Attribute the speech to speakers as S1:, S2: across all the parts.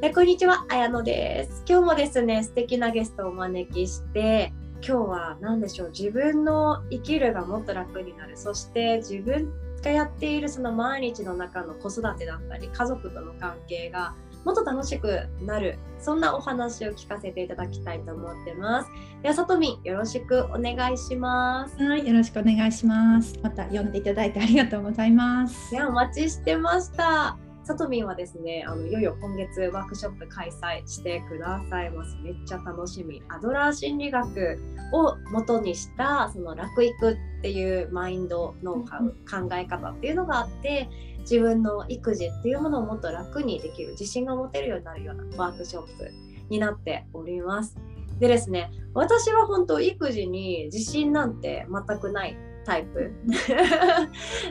S1: えこんにちは、あやのです。今日もですね、素敵なゲストをお招きして、今日は何でしょう、自分の生きるがもっと楽になる、そして自分がやっているその毎日の中の子育てだったり、家族との関係がもっと楽しくなる、そんなお話を聞かせていただきたいと思ってます。では、さとみん、よろしくお願いします。
S2: はい、よろしくお願いします。また呼んでいただいてありがとうございます。
S1: いや、お待ちしてました。さとみんはですね、あのいよいよ今月ワークショップ開催してくださいます。めっちゃ楽しみ。アドラー心理学を元にしたその楽育っていうマインド、ノウハウ、考え方っていうのがあって、自分の育児っていうものをもっと楽にできる、自信が持てるようになるようなワークショップになっております。でですね、私は本当育児に自信なんて全くないタイプ。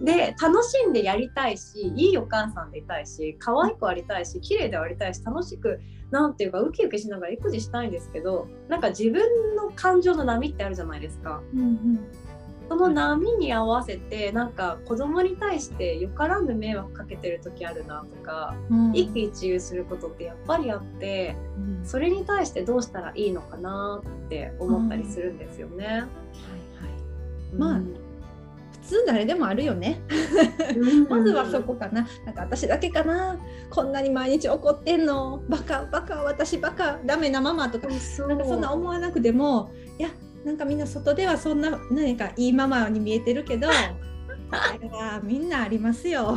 S1: で楽しんでやりたいしいいお母さんでいたいし可愛くありたいし綺麗でありたいし楽しくなんていうかウキウキしながら育児したいんですけどなんか自分の感情の波ってあるじゃないですか。
S2: うん
S1: その波に合わせてなんか子供に対してよからぬ迷惑かけてる時あるなとか
S2: うん。
S1: 一喜一憂することってやっぱりあって
S2: うん。
S1: それに対してどうしたらいいのかなって思ったりするんですよね。
S2: はいはいまあ
S1: うん
S2: 普通誰でもあるよね。まずはそこかな。なんか私だけかな。こんなに毎日怒ってんの。バカバカ私バカダメなママとか。なんかそんな思わなくてもいやなんかみんな外ではそんな何かいいママに見えてるけど。いやみんなありますよ。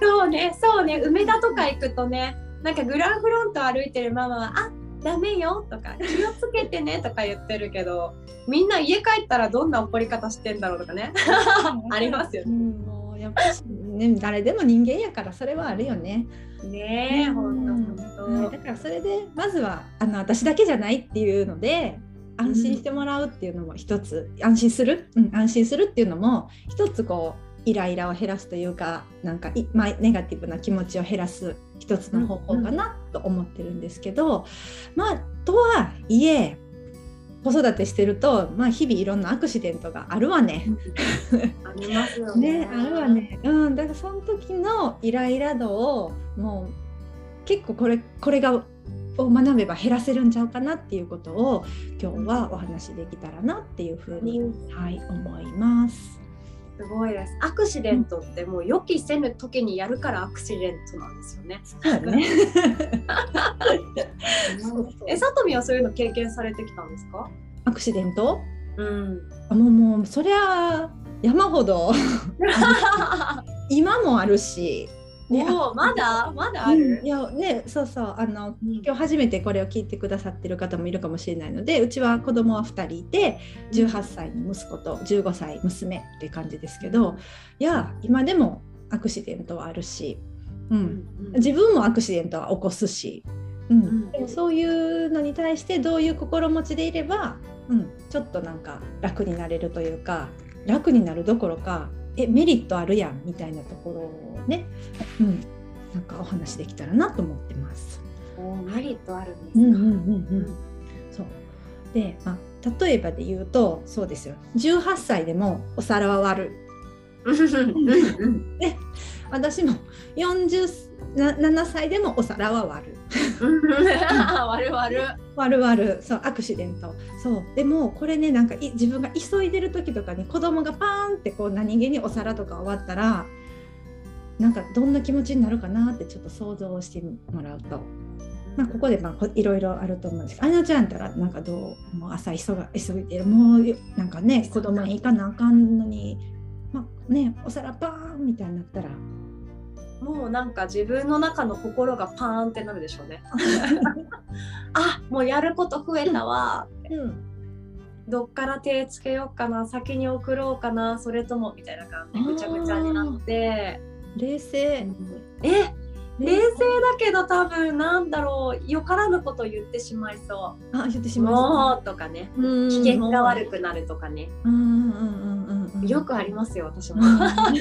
S1: そうね、そうね、梅田とか行くとね、なんかグランフロント歩いてるママは、あダメよとか、気をつけてねとか言ってるけど、みんな家帰ったらどんな怒り方してんだろうとかね。ありますよね
S2: うんもうやっぱしね誰でも人間やからそれはあるよね。
S1: ねえ、ほんと。
S2: だからそれでまずはあの私だけじゃないっていうので安心してもらうっていうのも一つ、安心する、うん、安心するっていうのも一つこうイライラを減らすというかなんかい、まあ、ネガティブな気持ちを減らす一つの方法かなと思ってるんですけど、まあとはいえ子育てしてると、まあ、日々いろんなアクシデントがあるわね。
S1: ありますよね。
S2: ね、あるわ。ね。うん、だからその時のイライラ度をもう結構これこれがを学べば減らせるんちゃうかなっていうことを今日はお話しできたらなっていうふうに、
S1: うん
S2: はい思います。
S1: すごいです。アクシデントってもう予期せぬ時にやるからアクシデントなんですよね。え、さとみはそういうの経験されてきたんですか？
S2: アクシデント？
S1: うん。
S2: あもうもうそりゃ山ほど 今もあるし。ね
S1: もうまだ？まだあ
S2: うん
S1: る
S2: い、やねそうそうあの
S1: うん。
S2: 今日初めてこれを聞いてくださってる方もいるかもしれないのでうちは子供は2人いて18歳の息子と15歳娘って感じですけどいや今でもアクシデントはあるし、うん、自分もアクシデントは起こすし、うん。
S1: ん。
S2: でもそういうのに対してどういう心持ちでいれば、うん、ちょっとなんか楽になれるというか楽になるどころかえメリットあるやんみたいなところをね、うん、なんかお話できたらなと思ってます。
S1: おメリットあるんですか、
S2: うんうんうんうん、そう。で、まあ、例えばで言うとそうですよ。18歳でもお皿は割る。
S1: うん。
S2: で私も47歳でもお皿は割る
S1: 割る割る
S2: 割る割るそうアクシデントそう。でもこれねなんかい自分が急いでる時とかに子供がパーンってこう何気にお皿とか割ったらなんかどんな気持ちになるかなってちょっと想像してもらうと。まあ、ここでまあこいろいろあると思うんです。けど、あやちゃんったらなんかどうもう朝急が急いでる。もうなんかね子供に行かなあかんのに、まあね、お皿パーンみたいになったら
S1: もうなんか自分の中の心がパーンってなるでしょうね。あもうやること増えたわ、
S2: うん。
S1: どっから手つけようかな先に送ろうかなそれともみたいな感じでぐちゃぐちゃになって。
S2: 冷静、
S1: え冷静だけど多分なんだろうよからぬこと言ってしまいそ
S2: あ言って
S1: う
S2: しまい
S1: もうとかね。
S2: うん。
S1: 機嫌が悪くなるとかね。
S2: うんうんうんうんうん。
S1: よくありますよ私も。
S2: う んあ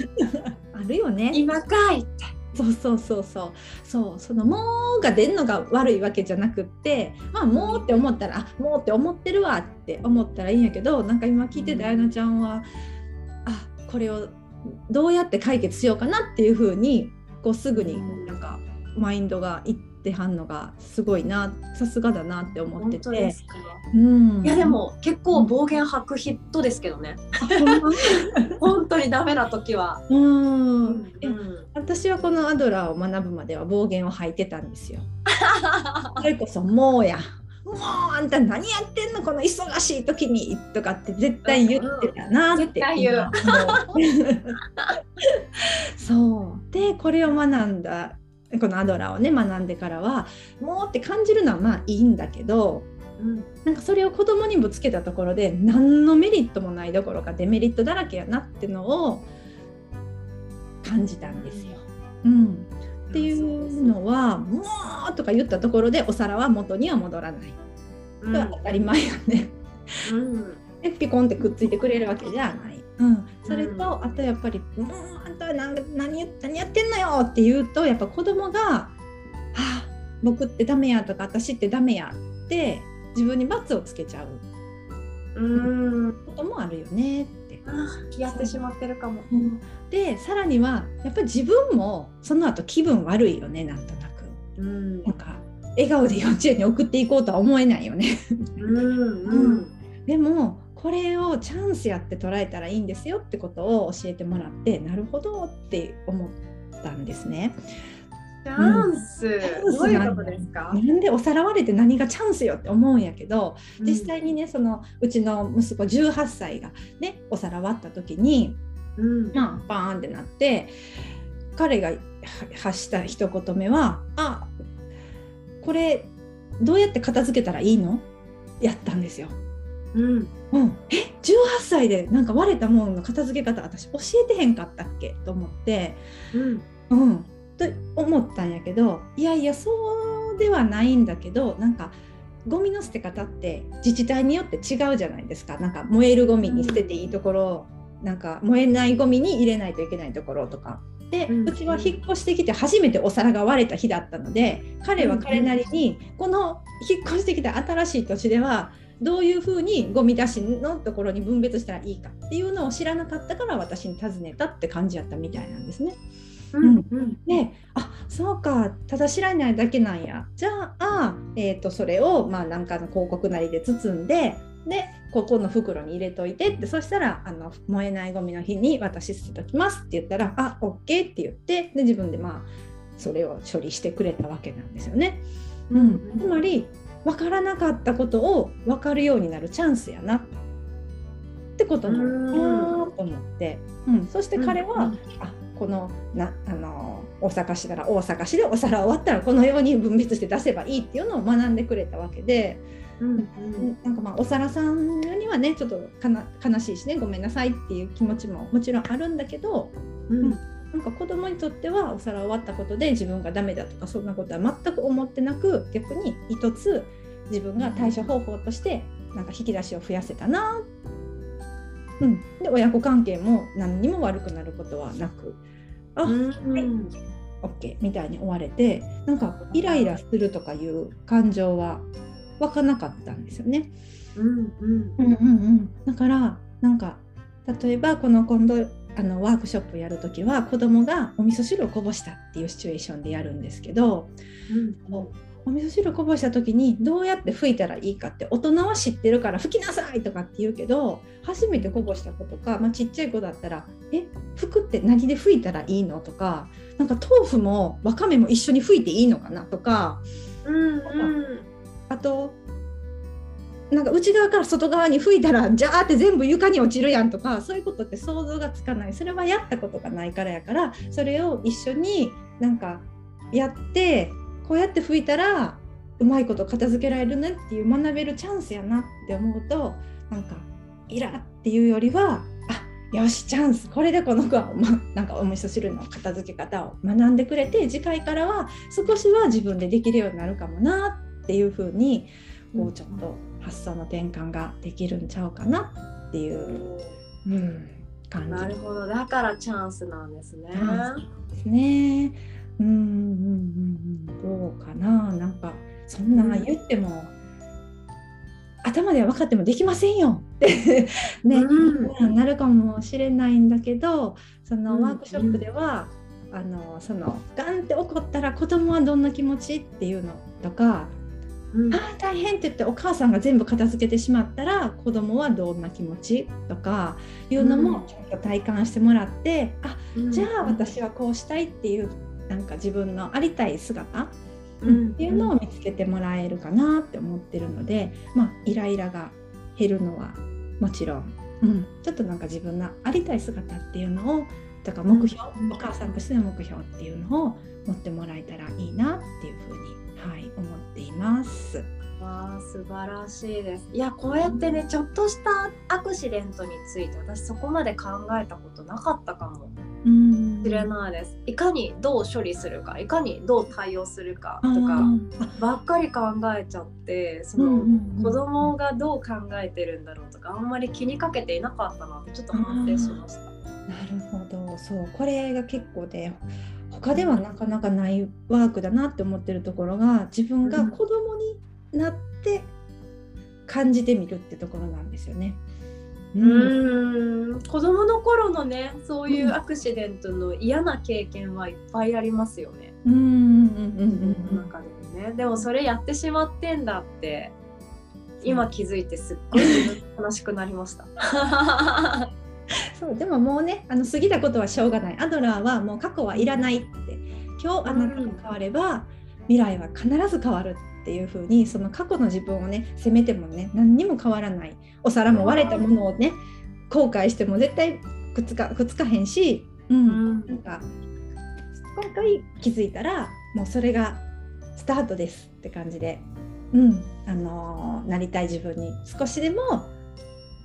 S2: るよね。
S1: 今かいって。
S2: そうそうそうそう。そうその「もう」が出んのが悪いわけじゃなくって「まあ、もう」って思ったら「あもう」って思ってるわって思ったらいいんやけどなんか今聞いててあやなちゃんはあこれをどうやって解決しようかなっていうふうにこうすぐになんかマインドがいってってはんのがすごいなさすがだなって思ってて。
S1: うん、いやでも結構暴言吐くヒットですけどね。本当にダメな時は。うん、
S2: うん、私はこのアドラーを学ぶまでは暴言を吐いてたんですよ。それこそもうや。もうあんた何やってんのこの忙しい時にとかって絶対言ってたなって、うん、う そうでこれを学んだこのアドラーをね学んでからはもうって感じるのはまあいいんだけど、うん、なんかそれを子供にぶつけたところで何のメリットもないどころかデメリットだらけやなってのを感じたんですよ。うんっていうのは「もう!」とか言ったところでお皿は元には戻らない。うん、当たり前やね。うん、で ピコンってくっついてくれるわけじゃない。うん、それと、あとやっぱり「もうあんたは何何何やってんのよ!」って言うとやっぱ子供が「はあ僕ってダメや」とか「私ってダメや」って自分に罰をつけちゃう。うんこともあるよねって
S1: やってしまってるかも。
S2: でさらにはやっぱり自分もその後気分悪いよねなんとなく。うんなんか笑顔で幼稚園に送っていこうとは思えないよねうん、うん、でもこれをチャンスやって捉えたらいいんですよってことを教えてもらってなるほどって思ったんですね。
S1: チャンス、うん、どういうことですか？
S2: なんでおさらわれて何がチャンスよって思うんやけど、実際にねそのうちの息子18歳がねおさらわった時に、うん、まあバーンってなって彼が発した一言目は「あこれどうやって片付けたらいいの?」やったんですよ。うん、うん、え18歳でなんか割れたものの片付け方私教えてへんかったっけ？と思って、うん、うん、と思ったんやけどいやいやそうではないんだけどなんかゴミの捨て方って自治体によって違うじゃないですか。なんか燃えるゴミに捨てていいところ、うん、なんか燃えないゴミに入れないといけないところとか。で、うちは引っ越してきて初めてお皿が割れた日だったので彼は彼なりにこの引っ越してきた新しい土地ではどういうふうにゴミ出しのところに分別したらいいかっていうのを知らなかったから私に尋ねたって感じやったみたいなんですね。うんうん、であそうかただ知らないだけなんやじゃあ、えーと、それをまあなんかの広告なりで包んででここの袋に入れといてってそしたらあの燃えないゴミの日に私捨てときますって言ったらあ OK って言ってで自分でまあそれを処理してくれたわけなんですよね。うん、つまり分からなかったことを分かるようになるチャンスやな。ってことなの。と思って、うん、そして彼は、うん、あこのなあの大阪市なら大阪市でお皿終わったらこのように分別して出せばいいっていうのを学んでくれたわけで、うん。うん、なんかまあお皿さんにはねちょっと悲しいしねごめんなさいっていう気持ちももちろんあるんだけど、うん、なんか子供にとってはお皿終わったことで自分がダメだとかそんなことは全く思ってなく逆に一つ自分が対処方法としてなんか引き出しを増やせたな。うん、で親子関係も何にも悪くなることはなくあ、うん、はい。OK みたいに終われてなんかイライラするとかいう感情は湧かなかったんですよね。だからなんか例えばこの今度あのワークショップやるときは子供がお味噌汁をこぼしたっていうシチュエーションでやるんですけど、うん、お味噌汁こぼした時にどうやって拭いたらいいかって大人は知ってるから拭きなさいとかって言うけど初めてこぼした子とか、まあ、ちっちゃい子だったら「え拭くって何で拭いたらいいの?」とか「なんか豆腐もわかめも一緒に拭いていいのかな?」とか、うんうん、あとなんか内側から外側に拭いたらジャーって全部床に落ちるやんとかそういうことって想像がつかない。それはやったことがないからやからそれを一緒になんかやってこうやって吹いたらうまいこと片付けられるねっていう学べるチャンスやなって思うとなんかイラっていうよりはあよしチャンス。これでこの子は、ま、なんかお味噌汁の片付け方を学んでくれて次回からは少しは自分でできるようになるかもなっていうふうにこうちょっと発想の転換ができるんちゃうかなっていう、うん、感じ。
S1: なるほど。だからチャンスなんですね。
S2: ですね。うんうんうんどうかな。なんかそんな言っても、頭では分かってもできませんよ。っ てね、うん、なるかもしれないんだけどそのワークショップでは、あのそのガンって怒ったら子供はどんな気持ちっていうのとか、うん、あ大変って言ってお母さんが全部片付けてしまったら子供はどんな気持ちとかいうのもちょっと体感してもらって、うん、あじゃあ私はこうしたいっていうなんか自分のありたい姿、うん、っていうのを見つけてもらえるかなって思ってるので、まあ、イライラが減るのはもちろん、うん、ちょっとなんか自分のありたい姿っていうのをだから目標、お母さんとしての目標っていうのを持ってもらえたらいいなっていうふうに、はい、思っています。
S1: わあ素晴らしいです。いやこうやってねちょっとしたアクシデントについて私そこまで考えたことなかったかもしれないです。いかにどう処理するかいかにどう対応するかとかばっかり考えちゃってその子供がどう考えてるんだろうとかあんまり気にかけていなかったなってちょっと反省しました。
S2: なるほどそうこれが結構で他ではなかなかないワークだなって思ってるところが自分が子供になって感じてみるってところなんですよね。
S1: うん、うん子供の頃のねそういうアクシデントの嫌な経験はいっぱいありますよね。うんうんうんうん。中でもねでもそれやってしまってんだって今気づいてすっごい悲しくなりました。
S2: そうでももうねあの過ぎたことはしょうがない。アドラーはもう過去はいらないって。今日あなたが変われば未来は必ず変わるっていう風にその過去の自分をね責めてもね何にも変わらない。お皿も割れたものをね後悔しても絶対くっつかくっつかへんし、うん、うん、なんか今回気づいたらもうそれがスタートですって感じで、うん。あのー、なりたい自分に少しでも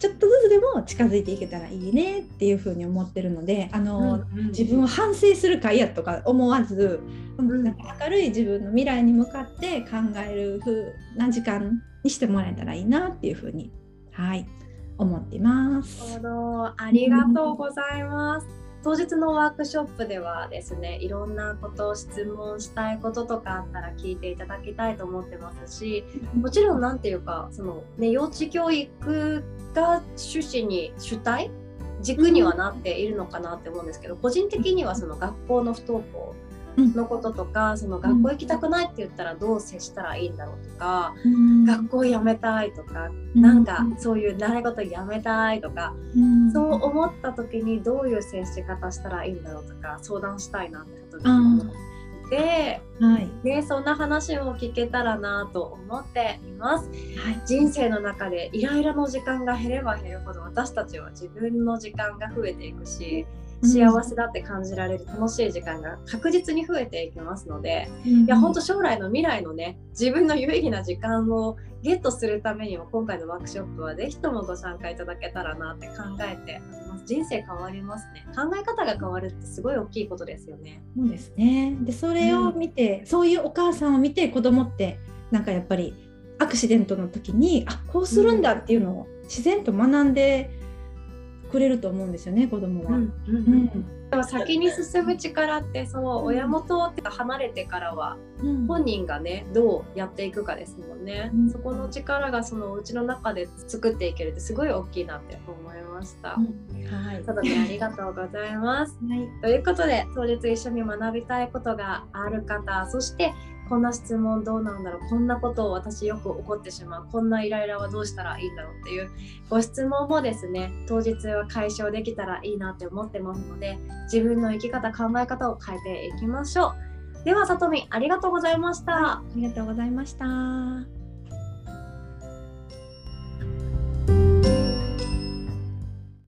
S2: ちょっとずつでも近づいていけたらいいねっていうふうに思ってるのであの、うんうん、自分を反省する会やとか思わず、うん、なんか明るい自分の未来に向かって考える風な時間にしてもらえたらいいなっていうふうにはい思っています。
S1: ありがとうございます。当日のワークショップではですねいろんなことを質問したいこととかあったら聞いていただきたいと思ってますしもちろん何て言うかその、ね、幼稚教育が趣旨に主体軸にはなっているのかなって思うんですけど個人的にはその学校の不登校のこととか、うん、その学校行きたくないって言ったらどう接したらいいんだろうとか、うん、学校辞めたいとか、うん、なんかそういう習い事やめたいとか、そう思った時にどういう接し方したらいいんだろうとか相談したいなってことに思って。で、はい、ね、そんな話も聞けたらなと思っています、はい、人生の中でイライラの時間が減れば減るほど私たちは自分の時間が増えていくし幸せだって感じられる楽しい時間が確実に増えていきますので、うん、いや本当将来の未来のね自分の有意義な時間をゲットするためにも今回のワークショップは是非ともご参加いただけたらなって考えてます。人生変わりますね。考え方が変わるってすごい大きいことですよね。
S2: そうですね。でそれを見て、うん、そういうお母さんを見て子供ってなんかやっぱりアクシデントの時にあこうするんだっていうのを自然と学んで、くれると思うんですよね子供は。うんうんうん
S1: でも先に進む力ってその親元って離れてからは本人がねどうやっていくかですもんね、うん、そこの力がそのうちの中で作っていけるってすごい大きいなって思いました。うん、はい、ただねありがとうございます。はい、ということで当日一緒に学びたいことがある方そしてこんな質問どうなんだろうこんなことを私よく怒ってしまうこんなイライラはどうしたらいいんだろうっていうご質問もですね当日は解消できたらいいなって思ってますので自分の生き方考え方を変えていきましょう。ではさとみありがとうございました、
S2: ありがとうございました。